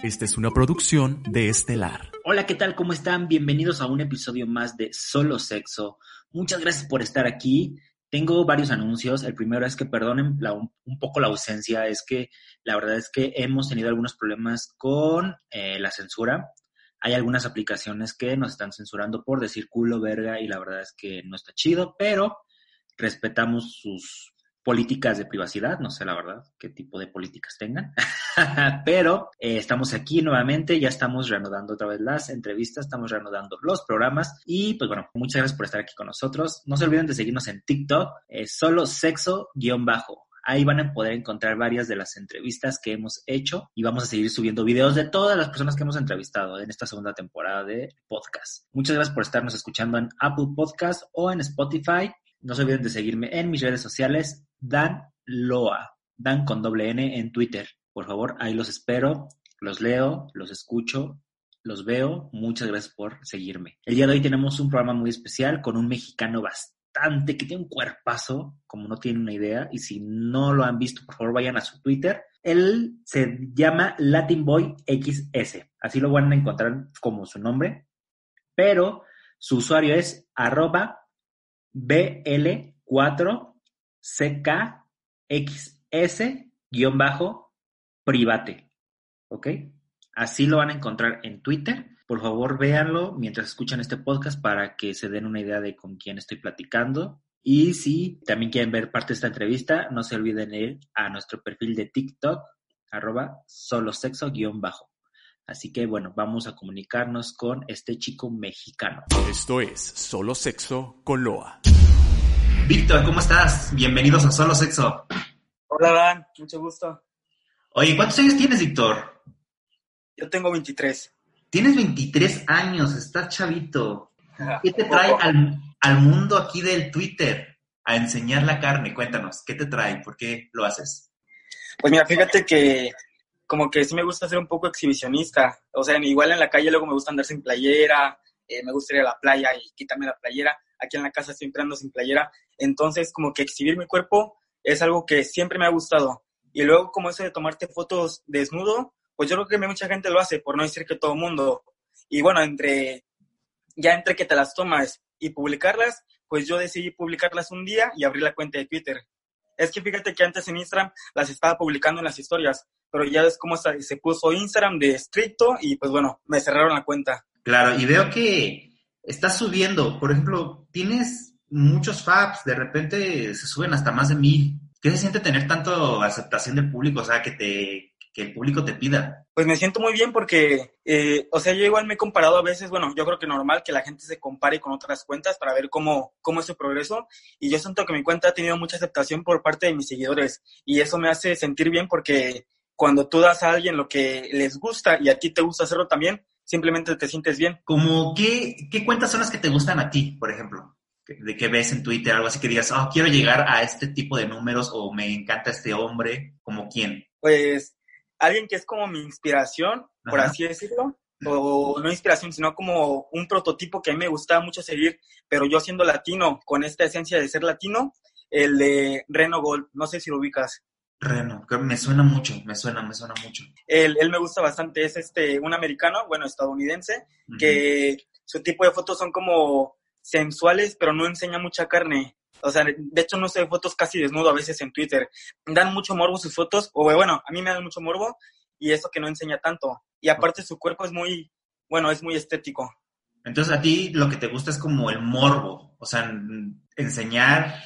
Esta es una producción de Estelar. Hola, ¿qué tal? ¿Cómo están? Bienvenidos a un episodio más de Solo Sexo. Muchas gracias por estar aquí. Tengo varios anuncios. El primero es que perdonen un, poco la ausencia. Es que la verdad es que hemos tenido algunos problemas con eh, la censura. Hay algunas aplicaciones que nos están censurando por decir culo, verga, y la verdad es que no está chido, pero respetamos sus políticas de privacidad, no sé la verdad qué tipo de políticas tengan, pero eh, estamos aquí nuevamente, ya estamos reanudando otra vez las entrevistas, estamos reanudando los programas y pues bueno, muchas gracias por estar aquí con nosotros. No se olviden de seguirnos en TikTok, eh, solo sexo guion bajo. Ahí van a poder encontrar varias de las entrevistas que hemos hecho y vamos a seguir subiendo videos de todas las personas que hemos entrevistado en esta segunda temporada de podcast. Muchas gracias por estarnos escuchando en Apple Podcast o en Spotify. No se olviden de seguirme en mis redes sociales, Dan Loa, Dan con doble N en Twitter. Por favor, ahí los espero, los leo, los escucho, los veo. Muchas gracias por seguirme. El día de hoy tenemos un programa muy especial con un mexicano bastante que tiene un cuerpazo, como no tiene una idea. Y si no lo han visto, por favor, vayan a su Twitter. Él se llama Latin Boy XS. Así lo van a encontrar como su nombre. Pero su usuario es arroba BL4CKXS-private. ¿Ok? Así lo van a encontrar en Twitter. Por favor, véanlo mientras escuchan este podcast para que se den una idea de con quién estoy platicando. Y si también quieren ver parte de esta entrevista, no se olviden ir a nuestro perfil de TikTok, arroba solosexo-bajo. Así que bueno, vamos a comunicarnos con este chico mexicano. Esto es Solo Sexo con Loa. Víctor, ¿cómo estás? Bienvenidos a Solo Sexo. Hola, Dan, mucho gusto. Oye, ¿cuántos años tienes, Víctor? Yo tengo 23. Tienes 23 años, estás chavito. ¿Qué te trae al, al mundo aquí del Twitter a enseñar la carne? Cuéntanos, ¿qué te trae? ¿Por qué lo haces? Pues mira, fíjate que como que sí me gusta ser un poco exhibicionista. O sea, igual en la calle luego me gusta andar sin playera, eh, me gusta ir a la playa y quitarme la playera. Aquí en la casa siempre ando sin playera. Entonces, como que exhibir mi cuerpo es algo que siempre me ha gustado. Y luego, como eso de tomarte fotos desnudo, pues yo creo que mucha gente lo hace, por no decir que todo el mundo. Y bueno, entre, ya entre que te las tomas y publicarlas, pues yo decidí publicarlas un día y abrir la cuenta de Twitter. Es que fíjate que antes en Instagram las estaba publicando en las historias, pero ya ves cómo se, se puso Instagram de estricto y pues bueno, me cerraron la cuenta. Claro, y veo que estás subiendo, por ejemplo, tienes muchos faps, de repente se suben hasta más de mil. ¿Qué se siente tener tanto aceptación del público? O sea, que te que el público te pida. Pues me siento muy bien porque, eh, o sea, yo igual me he comparado a veces, bueno, yo creo que normal que la gente se compare con otras cuentas para ver cómo, cómo es su progreso y yo siento que mi cuenta ha tenido mucha aceptación por parte de mis seguidores y eso me hace sentir bien porque cuando tú das a alguien lo que les gusta y a ti te gusta hacerlo también, simplemente te sientes bien. Como qué, qué cuentas son las que te gustan a ti, por ejemplo? de que ves en Twitter, algo así que digas, oh, quiero llegar a este tipo de números o me encanta este hombre, como quién? Pues alguien que es como mi inspiración, Ajá. por así decirlo, o no inspiración, sino como un prototipo que a mí me gustaba mucho seguir, pero yo siendo latino, con esta esencia de ser latino, el de Reno Gold, no sé si lo ubicas. Reno, me suena mucho, me suena, me suena mucho. Él, él me gusta bastante, es este, un americano, bueno, estadounidense, uh -huh. que su tipo de fotos son como sensuales, pero no enseña mucha carne. O sea, de hecho no sé fotos casi desnudo a veces en Twitter. Dan mucho morbo sus fotos, o bueno, a mí me dan mucho morbo y eso que no enseña tanto. Y aparte su cuerpo es muy, bueno, es muy estético. Entonces a ti lo que te gusta es como el morbo, o sea, enseñar.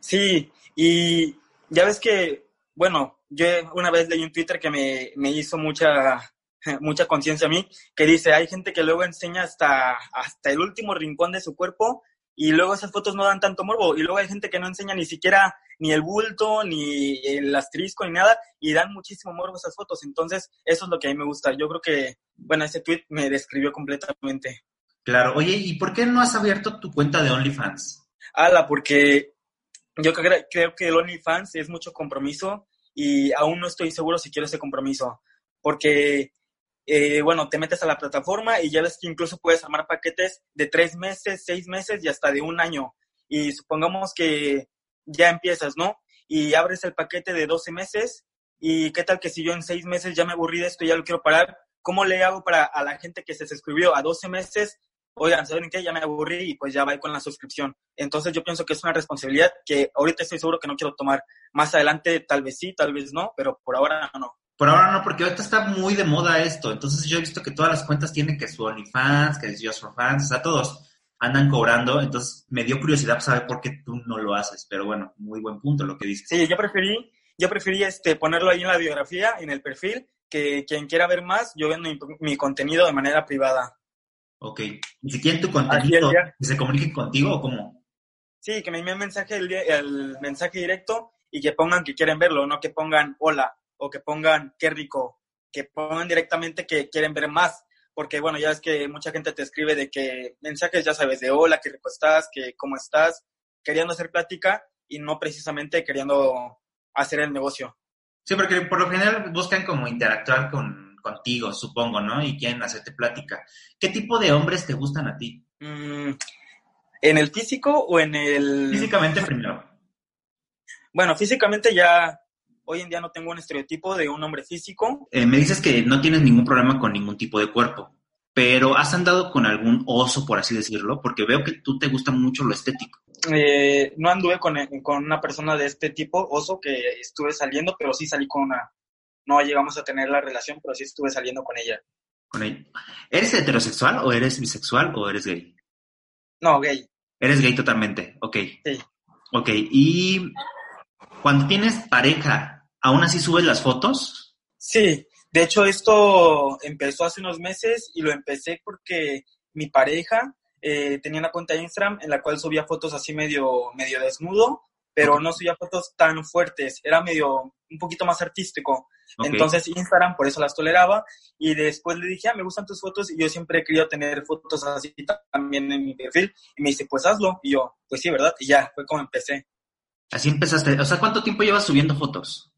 Sí, y ya ves que, bueno, yo una vez leí un Twitter que me, me hizo mucha, mucha conciencia a mí, que dice, hay gente que luego enseña hasta, hasta el último rincón de su cuerpo y luego esas fotos no dan tanto morbo y luego hay gente que no enseña ni siquiera ni el bulto, ni el asterisco, ni nada, y dan muchísimo morbo esas fotos. Entonces, eso es lo que a mí me gusta. Yo creo que, bueno, ese tweet me describió completamente. Claro, oye, ¿y por qué no has abierto tu cuenta de OnlyFans? Ala, porque yo creo que el OnlyFans es mucho compromiso y aún no estoy seguro si quiero ese compromiso. Porque, eh, bueno, te metes a la plataforma y ya ves que incluso puedes armar paquetes de tres meses, seis meses y hasta de un año. Y supongamos que ya empiezas, ¿no? Y abres el paquete de 12 meses y qué tal que si yo en seis meses ya me aburrí de esto ya lo quiero parar, ¿cómo le hago para a la gente que se suscribió a 12 meses oigan, ¿saben qué? Ya me aburrí y pues ya va con la suscripción. Entonces yo pienso que es una responsabilidad que ahorita estoy seguro que no quiero tomar. Más adelante tal vez sí, tal vez no, pero por ahora no. Por ahora no, porque ahorita está muy de moda esto. Entonces yo he visto que todas las cuentas tienen que su OnlyFans, que es Just for Fans, o sea, todos andan cobrando. Entonces me dio curiosidad saber por qué tú no lo haces. Pero bueno, muy buen punto lo que dices. Sí, yo preferí, yo preferí este, ponerlo ahí en la biografía, en el perfil, que quien quiera ver más, yo vendo mi, mi contenido de manera privada. Ok. ¿Y si quieren tu contenido, que se comuniquen contigo o cómo? Sí, que me envíen mensaje, el, el, mensaje directo y que pongan que quieren verlo, no que pongan hola o que pongan qué rico, que pongan directamente que quieren ver más. Porque, bueno, ya es que mucha gente te escribe de que mensajes, ya sabes, de hola, qué rico estás, que cómo estás, queriendo hacer plática y no precisamente queriendo hacer el negocio. Sí, porque por lo general buscan como interactuar con contigo, supongo, ¿no? Y quieren hacerte plática. ¿Qué tipo de hombres te gustan a ti? Mm, ¿En el físico o en el...? Físicamente primero. Bueno, físicamente ya hoy en día no tengo un estereotipo de un hombre físico. Eh, me dices que no tienes ningún problema con ningún tipo de cuerpo, pero ¿has andado con algún oso, por así decirlo? Porque veo que tú te gusta mucho lo estético. Eh, no anduve con, con, una persona de este tipo, oso, que estuve saliendo, pero sí salí con una no llegamos a tener la relación, pero sí estuve saliendo con ella. ¿Con ella? ¿Eres heterosexual o eres bisexual o eres gay? No, gay. Eres gay totalmente, ok. Sí. Ok, y cuando tienes pareja, ¿aún así subes las fotos? Sí, de hecho esto empezó hace unos meses y lo empecé porque mi pareja eh, tenía una cuenta de Instagram en la cual subía fotos así medio, medio desnudo pero no subía fotos tan fuertes, era medio un poquito más artístico. Entonces Instagram por eso las toleraba y después le dije, ah, me gustan tus fotos y yo siempre he querido tener fotos así también en mi perfil y me dice, pues hazlo y yo, pues sí, ¿verdad? Y ya, fue como empecé. Así empezaste, o sea, ¿cuánto tiempo llevas subiendo fotos?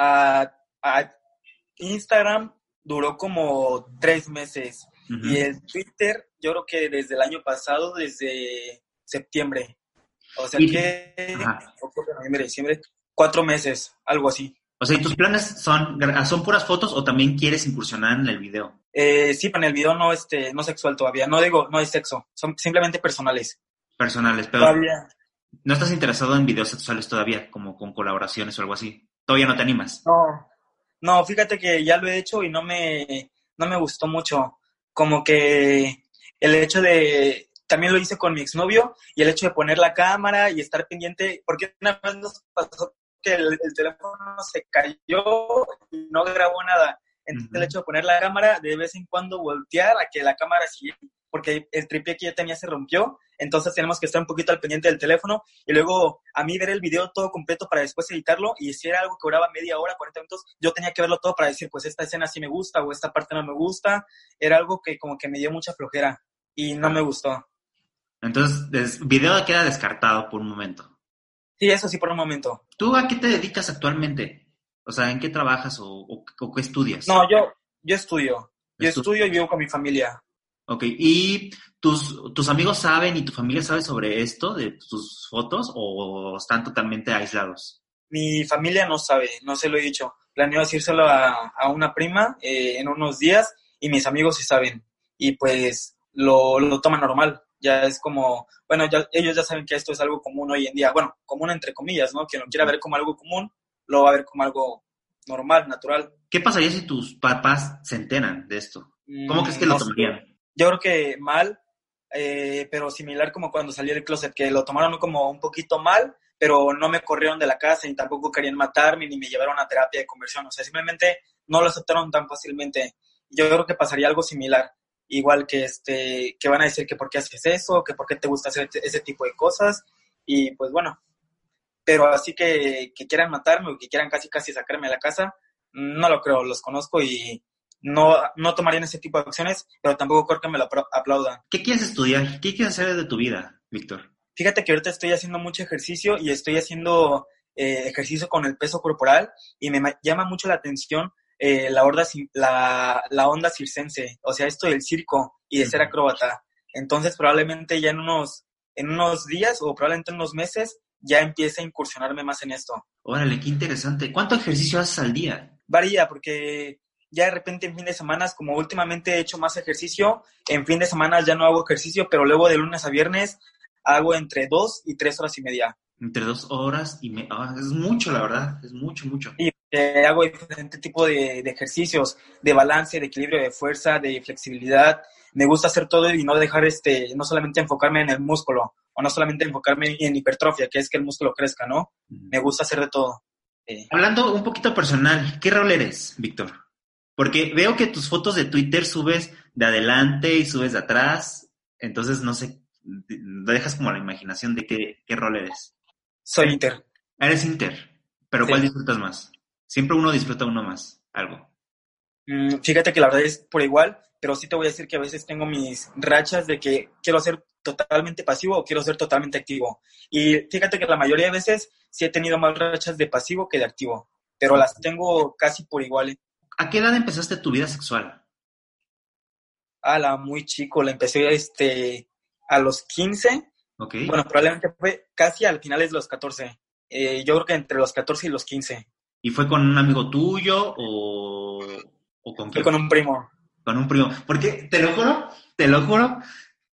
a Instagram duró como tres meses y el Twitter yo creo que desde el año pasado, desde septiembre. O sea que, octubre, noviembre, diciembre, cuatro meses, algo así. O sea, ¿y tus planes son, son puras fotos o también quieres incursionar en el video? Eh, sí, pero en el video no, este, no sexual todavía. No digo, no hay sexo. Son simplemente personales. Personales, pero todavía. ¿No estás interesado en videos sexuales todavía, como con colaboraciones o algo así? ¿Todavía no te animas? No, no, fíjate que ya lo he hecho y no me, no me gustó mucho. Como que el hecho de también lo hice con mi exnovio y el hecho de poner la cámara y estar pendiente, porque una vez nos pasó que el, teléfono se cayó y no grabó nada. Entonces el hecho de poner la cámara, de vez en cuando voltear a que la cámara siga, porque el tripié que yo tenía se rompió, entonces tenemos que estar un poquito al pendiente del teléfono y luego a mí ver el video todo completo para después editarlo y si era algo que duraba media hora, 40 minutos, yo tenía que verlo todo para decir, pues esta escena sí me gusta o esta parte no me gusta, era algo que como que me dio mucha flojera y no me gustó. Entonces, video queda descartado por un momento. Sí, eso sí, por un momento. ¿Tú a qué te dedicas actualmente? O sea, ¿en qué trabajas o, qué estudias? No, yo, yo estudio. Yo estudio y vivo con mi familia. Ok, ¿y tus, tus amigos saben y tu familia sabe sobre esto, de tus fotos, o están totalmente aislados? Mi familia no sabe, no se lo he dicho. Planeo decírselo a, a una prima eh, en unos días y mis amigos sí saben. Y pues lo, lo toman normal ya es como, bueno, ya, ellos ya saben que esto es algo común hoy en día, bueno, común entre comillas, ¿no? Quien lo quiera ver como algo común, lo va a ver como algo normal, natural. ¿Qué pasaría si tus papás se enteran de esto? ¿Cómo crees que lo tomarían? Yo creo que mal, eh, pero similar como cuando salí del closet, que lo tomaron como un poquito mal, pero no me corrieron de la casa y tampoco querían matarme ni me llevaron a terapia de conversión. O sea, simplemente no lo aceptaron tan fácilmente. Yo creo que pasaría algo similar igual que este que van a decir que por qué haces eso, que por qué te gusta hacer ese tipo de cosas y pues bueno, pero así que, que quieran matarme o que quieran casi casi sacarme de la casa, no lo creo, los conozco y no, no tomarían ese tipo de acciones, pero tampoco creo que me lo apla- aplaudan. ¿Qué quieres estudiar? ¿Qué quieres hacer de tu vida, Víctor? Fíjate que ahorita estoy haciendo mucho ejercicio y estoy haciendo eh, ejercicio con el peso corporal y me ma- llama mucho la atención eh, la, onda, la, la onda circense, o sea, esto del circo y de ser acróbata. Entonces probablemente ya en unos, en unos días o probablemente en unos meses ya empiece a incursionarme más en esto. Órale, qué interesante. ¿Cuánto ejercicio haces al día? Varía porque ya de repente en fin de semana, como últimamente he hecho más ejercicio, en fin de semana ya no hago ejercicio, pero luego de lunes a viernes hago entre dos y tres horas y media. Entre dos horas y me... ah, es mucho, la verdad. Es mucho, mucho. Y eh, hago diferente tipo de, de ejercicios, de balance, de equilibrio, de fuerza, de flexibilidad. Me gusta hacer todo y no dejar este, no solamente enfocarme en el músculo, o no solamente enfocarme en hipertrofia, que es que el músculo crezca, ¿no? Me gusta hacer de todo. Eh, Hablando un poquito personal, ¿qué rol eres, Víctor? Porque veo que tus fotos de Twitter subes de adelante y subes de atrás, entonces no sé, dejas como la imaginación de qué, qué rol eres. soy Inter. Eres Inter, pero Sí. ¿cuál disfrutas más? Siempre uno disfruta uno más, algo. Mm, fíjate que la verdad es por igual, pero sí te voy a decir que a veces tengo mis rachas de que quiero ser totalmente pasivo o quiero ser totalmente activo. Y fíjate que la mayoría de veces sí he tenido más rachas de pasivo que de activo, pero las tengo casi por igual. ¿A qué edad empezaste tu vida sexual? A la muy chico, la empecé este, a los 15, ¿Ok? bueno, probablemente fue casi al finales de los 14. Eh, yo creo que entre los 14 y los 15. ¿Y fue con un amigo tuyo o, o con Fue con un primo. Con un primo. Porque te lo juro, te lo juro,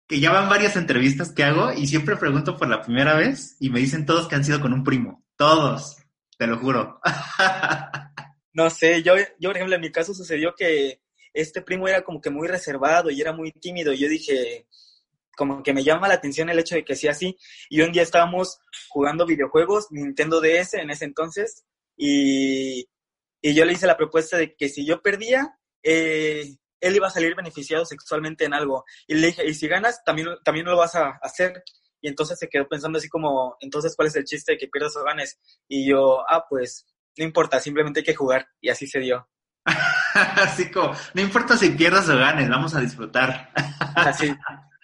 que ya van varias entrevistas que hago y siempre pregunto por la primera vez y me dicen todos que han sido con un primo. Todos, te lo juro. No sé, yo, yo por ejemplo en mi caso sucedió que este primo era como que muy reservado y era muy tímido y yo dije, como que me llama la atención el hecho de que sea así. Y un día estábamos jugando videojuegos, Nintendo DS en ese entonces, y, y yo le hice la propuesta de que si yo perdía, eh, él iba a salir beneficiado sexualmente en algo. Y le dije, y si ganas, también, también lo vas a hacer. Y entonces se quedó pensando así como, entonces, ¿cuál es el chiste de que pierdas o ganes? Y yo, ah, pues, no importa, simplemente hay que jugar. Y así se dio. Así como, no importa si pierdas o ganes, vamos a disfrutar. Así.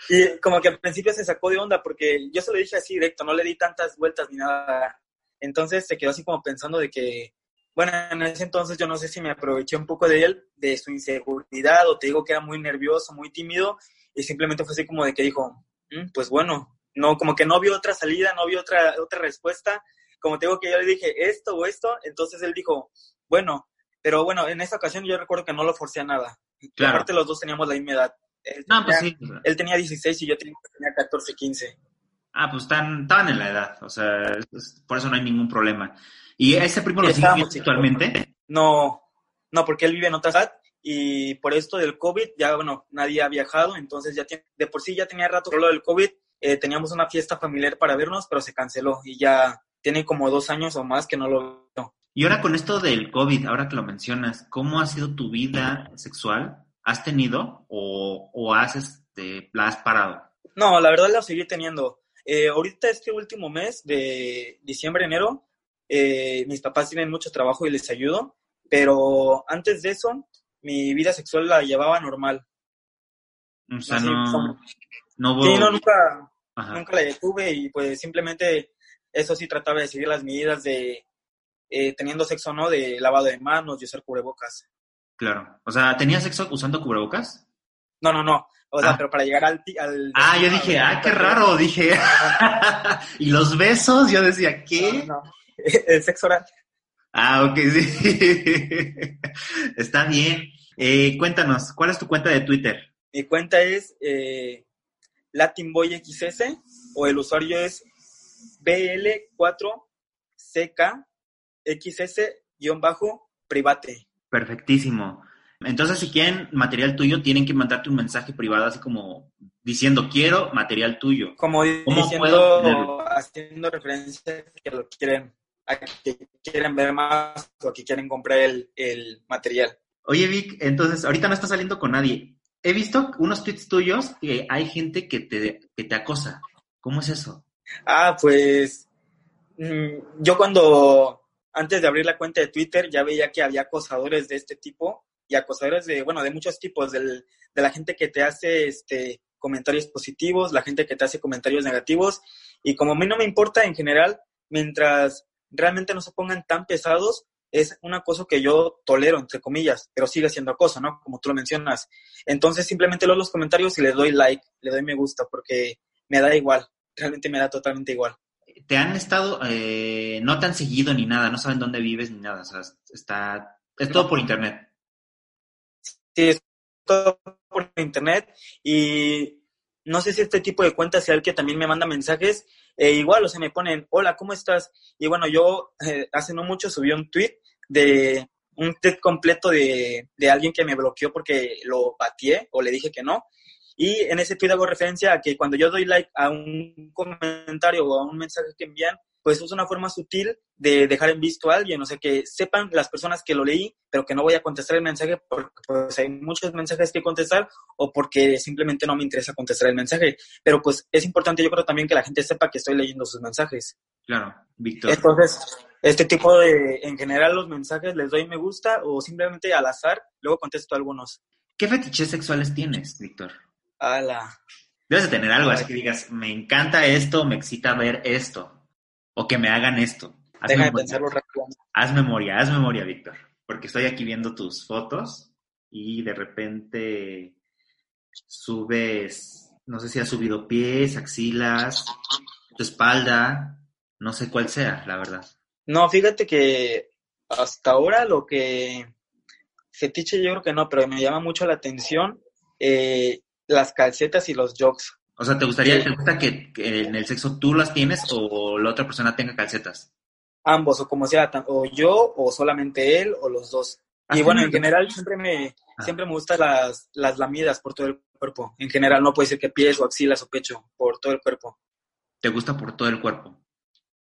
Y como que al principio se sacó de onda porque yo se lo dije así directo, no le di tantas vueltas ni nada. Entonces se quedó así como pensando de que, bueno, en ese entonces yo no sé si me aproveché un poco de él, de su inseguridad, o te digo que era muy nervioso, muy tímido, y simplemente fue así como de que dijo, "Mm, pues bueno, no, como que no vio otra salida, no vio otra, otra respuesta. Como te digo que yo le dije esto o esto, entonces él dijo, bueno, pero bueno, en esa ocasión yo recuerdo que no lo forcé a nada. Claro. Aparte los dos teníamos la misma edad. Él No, pues tenía- sí. él tenía 16 y yo tenía, tenía 14, 15. Ah, pues están, estaban en la edad, o sea, es- por eso no hay ningún problema. ¿Y ese primo lo viendo actualmente? No, no, porque él vive en otra ciudad y por esto del COVID ya, bueno, nadie ha viajado, entonces ya tiene- de por sí ya tenía rato lo del COVID, eh, teníamos una fiesta familiar para vernos, pero se canceló y ya tiene como dos años o más que no lo veo. Y ahora con esto del COVID, ahora que lo mencionas, ¿cómo ha sido tu vida sexual? ¿Has tenido o, o has, este, la has parado? No, la verdad la seguí teniendo. Eh, ahorita este último mes de diciembre, enero, eh, mis papás tienen mucho trabajo y les ayudo, pero antes de eso, mi vida sexual la llevaba normal. O sea, Así no, como- no hubo... Sí, no, nunca, Ajá, nunca la detuve y pues simplemente eso sí trataba de seguir las medidas de eh, teniendo sexo no, de lavado de manos y usar cubrebocas. claro. O sea, ¿tenías sexo usando cubrebocas? No, no, no. O sea, Ah. pero para llegar al... al Ah, yo dije, ah, qué raro, dije. y los besos, yo decía, ¿qué? No, no. El sexo oral. Ah, ok, sí. Está bien. Eh, cuéntanos, ¿cuál es tu cuenta de Twitter? Mi cuenta es eh, LatinBoyXS o el usuario es BL4CKXS-private. Perfectísimo. Entonces, si quieren material tuyo, tienen que mandarte un mensaje privado así como diciendo, quiero material tuyo. Como ¿Cómo diciendo, puedo haciendo referencia que lo quieren, a que quieren ver más o a que quieren comprar el, el material. Oye, Vic, entonces, ahorita no estás saliendo con nadie. He visto unos tweets tuyos que hay gente que te, que te acosa. ¿Cómo es eso? Ah, pues mm, yo cuando, antes de abrir la cuenta de Twitter, ya veía que había acosadores de este tipo y acosadores de, bueno, de muchos tipos, del, de la gente que te hace este, comentarios positivos, la gente que te hace comentarios negativos. Y como a mí no me importa en general, mientras realmente no se pongan tan pesados, es una cosa que yo tolero, entre comillas, pero sigue siendo acoso, ¿no? Como tú lo mencionas. Entonces simplemente leo los comentarios y le doy like, le doy me gusta, porque me da igual, realmente me da totalmente igual. ¿Te han estado, eh, no te han seguido ni nada, no saben dónde vives ni nada? O sea, está, es todo por internet. Sí, es todo por internet y no sé si este tipo de cuentas sea el que también me manda mensajes, e igual, o sea, me ponen, hola, ¿cómo estás? Y bueno, yo eh, hace no mucho subí un tweet de un tweet completo de, de alguien que me bloqueó porque lo pateé o le dije que no. Y en ese tweet hago referencia a que cuando yo doy like a un comentario o a un mensaje que envían, pues es una forma sutil de dejar en visto a alguien, o sea, que sepan las personas que lo leí, pero que no voy a contestar el mensaje porque pues, hay muchos mensajes que contestar o porque simplemente no me interesa contestar el mensaje. Pero pues es importante, yo creo también que la gente sepa que estoy leyendo sus mensajes. Claro, Víctor. Entonces, este tipo de, en general, los mensajes les doy me gusta o simplemente al azar, luego contesto algunos. ¿Qué fetiches sexuales tienes, Víctor? Ala. Debes de tener algo, así que digas, me encanta esto, me excita ver esto o que me hagan esto. Haz Deja memoria. de pensarlo rápido. Haz memoria, haz memoria, Víctor, porque estoy aquí viendo tus fotos y de repente subes, no sé si has subido pies, axilas, tu espalda, no sé cuál sea, la verdad. No, fíjate que hasta ahora lo que fetiche yo creo que no, pero me llama mucho la atención eh, las calcetas y los jogs. O sea, ¿te gustaría, te gusta que, en el sexo tú las tienes o la otra persona tenga calcetas? Ambos, o como sea, o yo, o solamente él, o los dos. Y bueno, en general siempre me, ah. siempre me gustan las, las lamidas por todo el cuerpo. En general no puede ser que pies o axilas o pecho, por todo el cuerpo. ¿Te gusta por todo el cuerpo?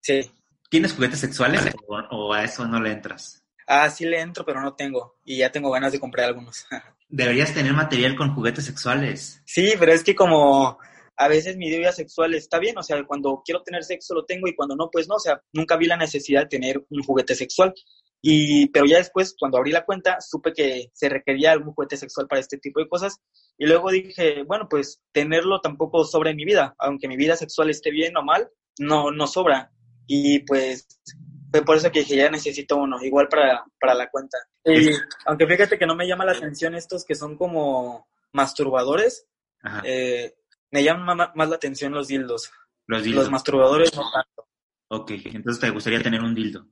Sí. ¿Tienes juguetes sexuales o, o a eso no le entras? Ah, sí le entro, pero no tengo. Y ya tengo ganas de comprar algunos. Deberías tener material con juguetes sexuales. Sí, pero es que como a veces mi vida sexual está bien, o sea, cuando quiero tener sexo lo tengo y cuando no, pues no, o sea, nunca vi la necesidad de tener un juguete sexual. Y, pero ya después, cuando abrí la cuenta, supe que se requería algún juguete sexual para este tipo de cosas. Y luego dije, bueno, pues tenerlo tampoco sobra en mi vida, aunque mi vida sexual esté bien o mal, no, no sobra. Y pues fue por eso que dije, ya necesito uno, igual para, para la cuenta. Y aunque fíjate que no me llama la atención estos que son como masturbadores, eh, me llaman más, la atención los dildos. Los dildos. Los masturbadores no tanto. Ok, entonces te gustaría tener un dildo.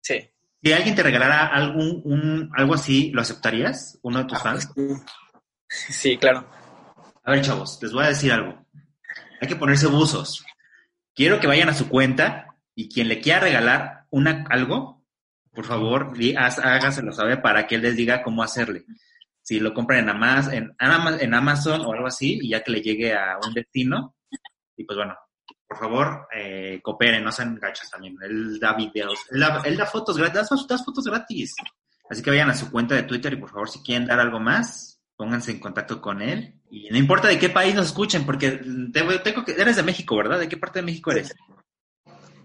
Sí. Si alguien te regalara algún, un, algo así, ¿lo aceptarías? ¿Uno de tus ah, fans? Sí, claro. A ver, chavos, les voy a decir algo. Hay que ponerse buzos. Quiero que vayan a su cuenta y quien le quiera regalar una, algo, por favor, hágaselo saber para que él les diga cómo hacerle si lo compran en Amazon, en, Amazon o algo así, y ya que le llegue a un destino, y pues bueno, por favor, eh, cooperen, no sean gachas también. Él da videos, él da, fotos gratis, das, fotos gratis. Así que vayan a su cuenta de Twitter y por favor, si quieren dar algo más, pónganse en contacto con él. Y no importa de qué país nos escuchen, porque tengo que, eres de México, ¿verdad? ¿De qué parte de México eres?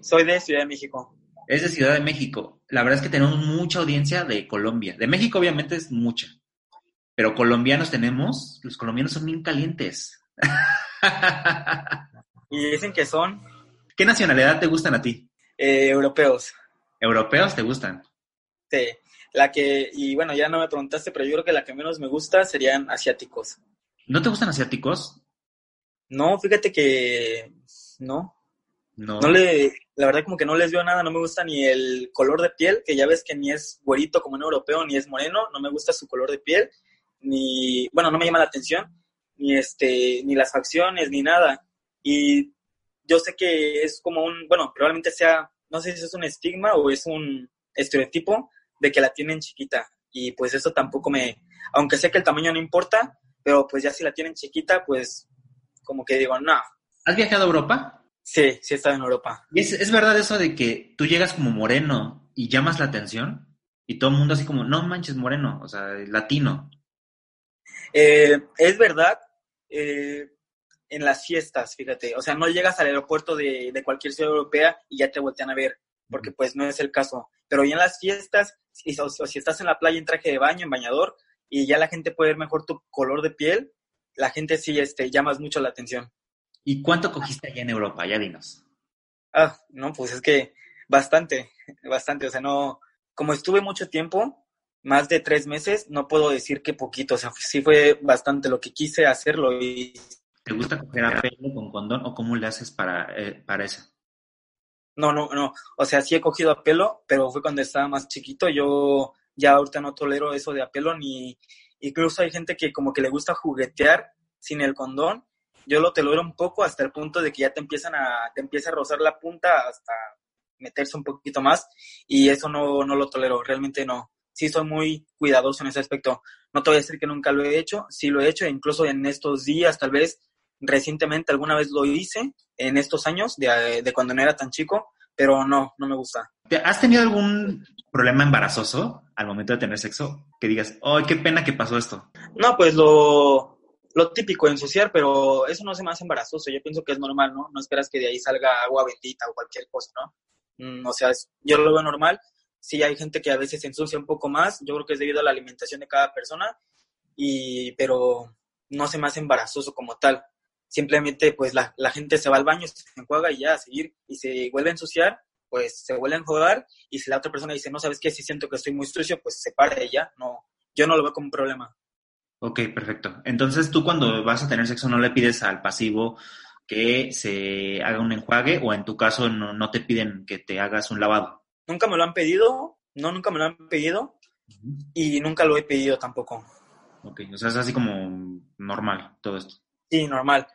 Soy de Ciudad de México. Es de Ciudad de México. La verdad es que tenemos mucha audiencia de Colombia. De México, obviamente, es mucha. Pero colombianos tenemos, los colombianos son bien calientes. y dicen que son. ¿Qué nacionalidad te gustan a ti? Eh, europeos. ¿Europeos te gustan? Sí. La que, y bueno, ya no me preguntaste, pero yo creo que la que menos me gusta serían asiáticos. ¿No te gustan asiáticos? No, fíjate que no. No. No le, la verdad como que no les veo nada, no me gusta ni el color de piel, que ya ves que ni es güerito como un europeo, ni es moreno, no me gusta su color de piel ni, bueno, no me llama la atención, ni, este, ni las facciones, ni nada. Y yo sé que es como un, bueno, probablemente sea, no sé si es un estigma o es un estereotipo de que la tienen chiquita. Y pues eso tampoco me, aunque sé que el tamaño no importa, pero pues ya si la tienen chiquita, pues como que digo, no. ¿Has viajado a Europa? Sí, sí he estado en Europa. ¿Y es, es verdad eso de que tú llegas como moreno y llamas la atención? Y todo el mundo así como, no manches, moreno, o sea, latino. Eh, es verdad, eh, en las fiestas, fíjate. O sea, no llegas al aeropuerto de, de cualquier ciudad europea y ya te voltean a ver, porque pues no es el caso. Pero ya en las fiestas, si, o, si estás en la playa en traje de baño, en bañador, y ya la gente puede ver mejor tu color de piel, la gente sí este, llamas mucho la atención. ¿Y cuánto cogiste allá en Europa? Ya dinos. Ah, no, pues es que bastante, bastante. O sea, no, como estuve mucho tiempo, más de tres meses, no puedo decir que poquito. O sea, sí fue bastante lo que quise hacerlo y ¿Te gusta coger a pelo con condón o cómo le haces para, eh, para eso? No, no, no. O sea, sí he cogido a pelo, pero fue cuando estaba más chiquito. Yo ya ahorita no tolero eso de a pelo ni... Incluso hay gente que como que le gusta juguetear sin el condón. Yo lo tolero un poco hasta el punto de que ya te empiezan a... te empieza a rozar la punta hasta meterse un poquito más y eso no, no lo tolero, realmente no. Sí soy muy cuidadoso en ese aspecto. No te voy a decir que nunca lo he hecho, sí lo he hecho, incluso en estos días tal vez recientemente alguna vez lo hice en estos años de, de, cuando no era tan chico, pero no, no me gusta. ¿Has tenido algún problema embarazoso al momento de tener sexo? Que digas, ¡ay, qué pena que pasó esto! No, pues lo, lo típico, ensuciar, pero eso no se me hace embarazoso. Yo pienso que es normal, ¿no? No esperas que de ahí salga agua bendita o cualquier cosa, ¿no? Mm, o sea, es, yo lo veo normal. Sí hay gente que a veces se ensucia un poco más. Yo creo que es debido a la alimentación de cada persona. Y, pero no se me hace embarazoso como tal simplemente pues la, la, gente se va al baño, se enjuaga y ya a seguir y se vuelve a ensuciar, pues se vuelve a enjuagar y si la otra persona dice, no sabes qué, si siento que estoy muy sucio, pues se para y ya, no, yo no lo veo como un problema. Ok, perfecto. Entonces tú cuando vas a tener sexo no le pides al pasivo que se haga un enjuague o en tu caso no, no te piden que te hagas un lavado. Nunca me lo han pedido, no, nunca me lo han pedido y nunca lo he pedido tampoco. Ok, o sea, es así como normal todo esto. Sí, normal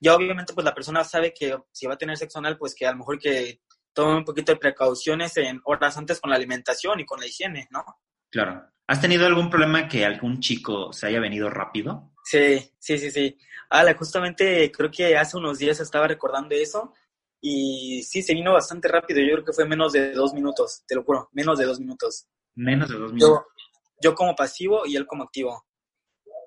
ya obviamente pues la persona sabe que si va a tener sexo anal, pues que a lo mejor que tome un poquito de precauciones en horas antes con la alimentación y con la higiene, ¿no? Claro. ¿Has tenido algún problema que algún chico se haya venido rápido? Sí, sí, sí, sí. Ah, justamente creo que hace unos días estaba recordando eso y sí, se vino bastante rápido. Yo creo que fue menos de dos minutos, te lo juro, menos de dos minutos. Menos de dos minutos. Yo, yo como pasivo y él como activo.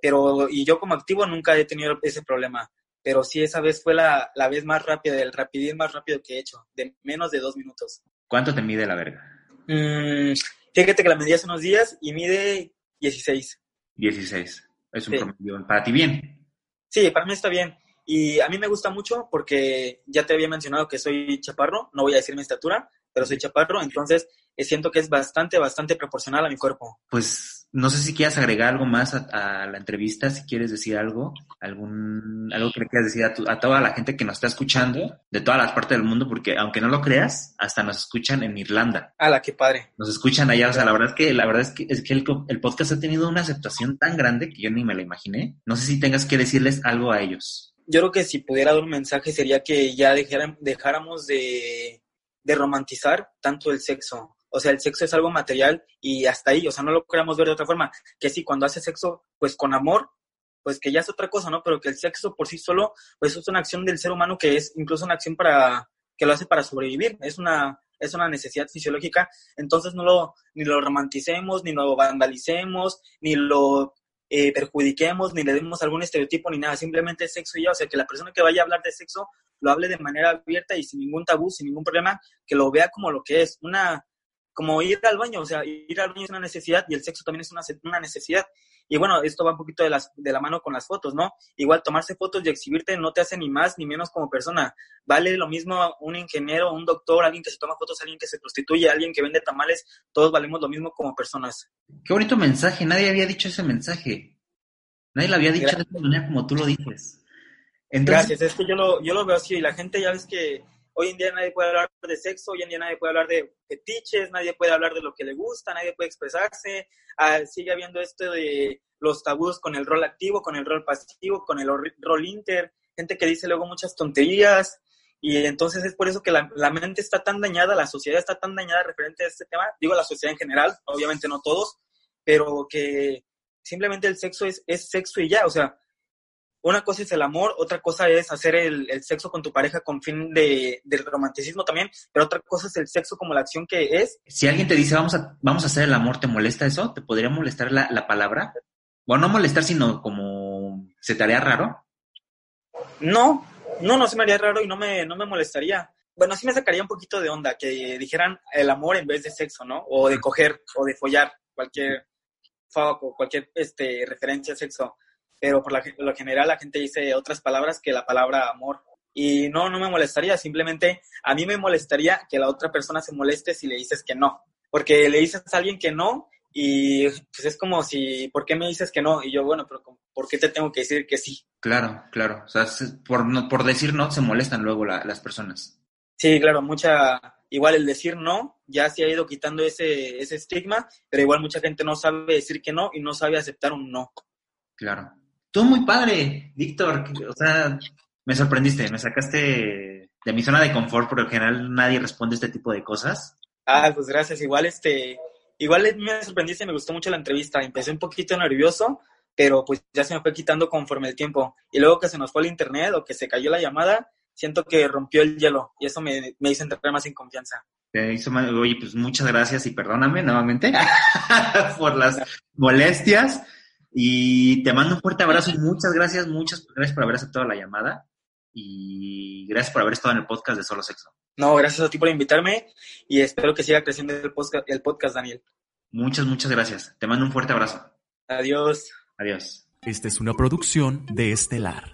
Pero, y yo como activo nunca he tenido ese problema pero sí esa vez fue la, la vez más rápida, el rapidín más rápido que he hecho, de menos de dos minutos. ¿Cuánto te mide la verga? Mm, fíjate que la medí hace unos días y mide 16. 16. Es un sí. promedio. ¿Para ti bien? Sí, para mí está bien. Y a mí me gusta mucho porque ya te había mencionado que soy chaparro, no voy a decir mi estatura, pero soy chaparro, entonces eh, siento que es bastante, bastante proporcional a mi cuerpo. Pues no sé si quieras agregar algo más a, a la entrevista, si quieres decir algo, algún, algo que le quieras decir a, tu, a, toda la gente que nos está escuchando de todas las partes del mundo, porque aunque no lo creas, hasta nos escuchan en Irlanda. ¡Hala, qué padre! Nos escuchan allá, o sea, la verdad es que, la verdad es que, es que el, el podcast ha tenido una aceptación tan grande que yo ni me la imaginé. No sé si tengas que decirles algo a ellos. Yo creo que si pudiera dar un mensaje sería que ya dejáramos de, de romantizar tanto el sexo o sea, el sexo es algo material y hasta ahí, o sea, no lo queramos ver de otra forma, que sí, cuando hace sexo, pues con amor, pues que ya es otra cosa, ¿no? Pero que el sexo por sí solo, pues es una acción del ser humano que es incluso una acción para, que lo hace para sobrevivir, es una, es una necesidad fisiológica, entonces no lo, ni lo romanticemos, ni lo vandalicemos, ni lo eh, perjudiquemos, ni le demos algún estereotipo, ni nada, simplemente sexo y ya, o sea, que la persona que vaya a hablar de sexo lo hable de manera abierta y sin ningún tabú, sin ningún problema, que lo vea como lo que es, una, como ir al baño, o sea, ir al baño es una necesidad y el sexo también es una, una necesidad. Y bueno, esto va un poquito de, las, de la mano con las fotos, ¿no? Igual tomarse fotos y exhibirte no te hace ni más ni menos como persona. Vale lo mismo un ingeniero, un doctor, alguien que se toma fotos, alguien que se prostituye, alguien que vende tamales, todos valemos lo mismo como personas. Qué bonito mensaje, nadie había dicho ese mensaje. Nadie lo había dicho Gracias. de esa manera como tú lo dices. Entonces... Gracias, es que yo lo, yo lo veo así y la gente ya ves que Hoy en día nadie puede hablar de sexo, hoy en día nadie puede hablar de fetiches, nadie puede hablar de lo que le gusta, nadie puede expresarse. Ah, sigue habiendo esto de los tabús con el rol activo, con el rol pasivo, con el rol inter, gente que dice luego muchas tonterías. Y entonces es por eso que la, la, mente está tan dañada, la sociedad está tan dañada referente a este tema. Digo la sociedad en general, obviamente no todos, pero que simplemente el sexo es, es sexo y ya. O sea, una cosa es el amor, otra cosa es hacer el, el sexo con tu pareja con fin de, del romanticismo también, pero otra cosa es el sexo como la acción que es. Si alguien te dice vamos a, vamos a hacer el amor, ¿te molesta eso? ¿Te podría molestar la, la palabra? Bueno, no molestar, sino como se te haría raro. No, no, no se me haría raro y no me, no me molestaría. Bueno, sí me sacaría un poquito de onda que dijeran el amor en vez de sexo, ¿no? O de coger, o de follar, cualquier o cualquier este, referencia a sexo. Pero por, lo general la gente dice otras palabras que la palabra amor. Y no, no me molestaría, simplemente a mí me molestaría que la otra persona se moleste si le dices que no. Porque le dices a alguien que no y pues es como si, ¿por qué me dices que no? Y yo, bueno, pero ¿por qué te tengo que decir que sí? Claro, claro. O sea, por, por decir no se molestan luego las personas. Sí, claro, mucha, igual el decir no ya se ha ido quitando ese, ese estigma, pero igual mucha gente no sabe decir que no y no sabe aceptar un no. Claro. Tú muy padre, Víctor. O sea, me sorprendiste, me sacaste de mi zona de confort, porque en general nadie responde este tipo de cosas. Ah, pues gracias. Igual este, igual me sorprendiste, me gustó mucho la entrevista. Empecé un poquito nervioso, pero pues ya se me fue quitando conforme el tiempo. Y luego que se nos fue el internet o que se cayó la llamada, siento que rompió el hielo y eso me, me hizo entrar más en confianza. oye, pues muchas gracias y perdóname nuevamente por las molestias. Y te mando un fuerte abrazo y muchas gracias, muchas gracias por haber aceptado la llamada y gracias por haber estado en el podcast de Solo Sexo. No, gracias a ti por invitarme y espero que siga creciendo el podcast, el podcast Daniel. Muchas, muchas gracias. Te mando un fuerte abrazo. Adiós. Adiós. Esta es una producción de Estelar.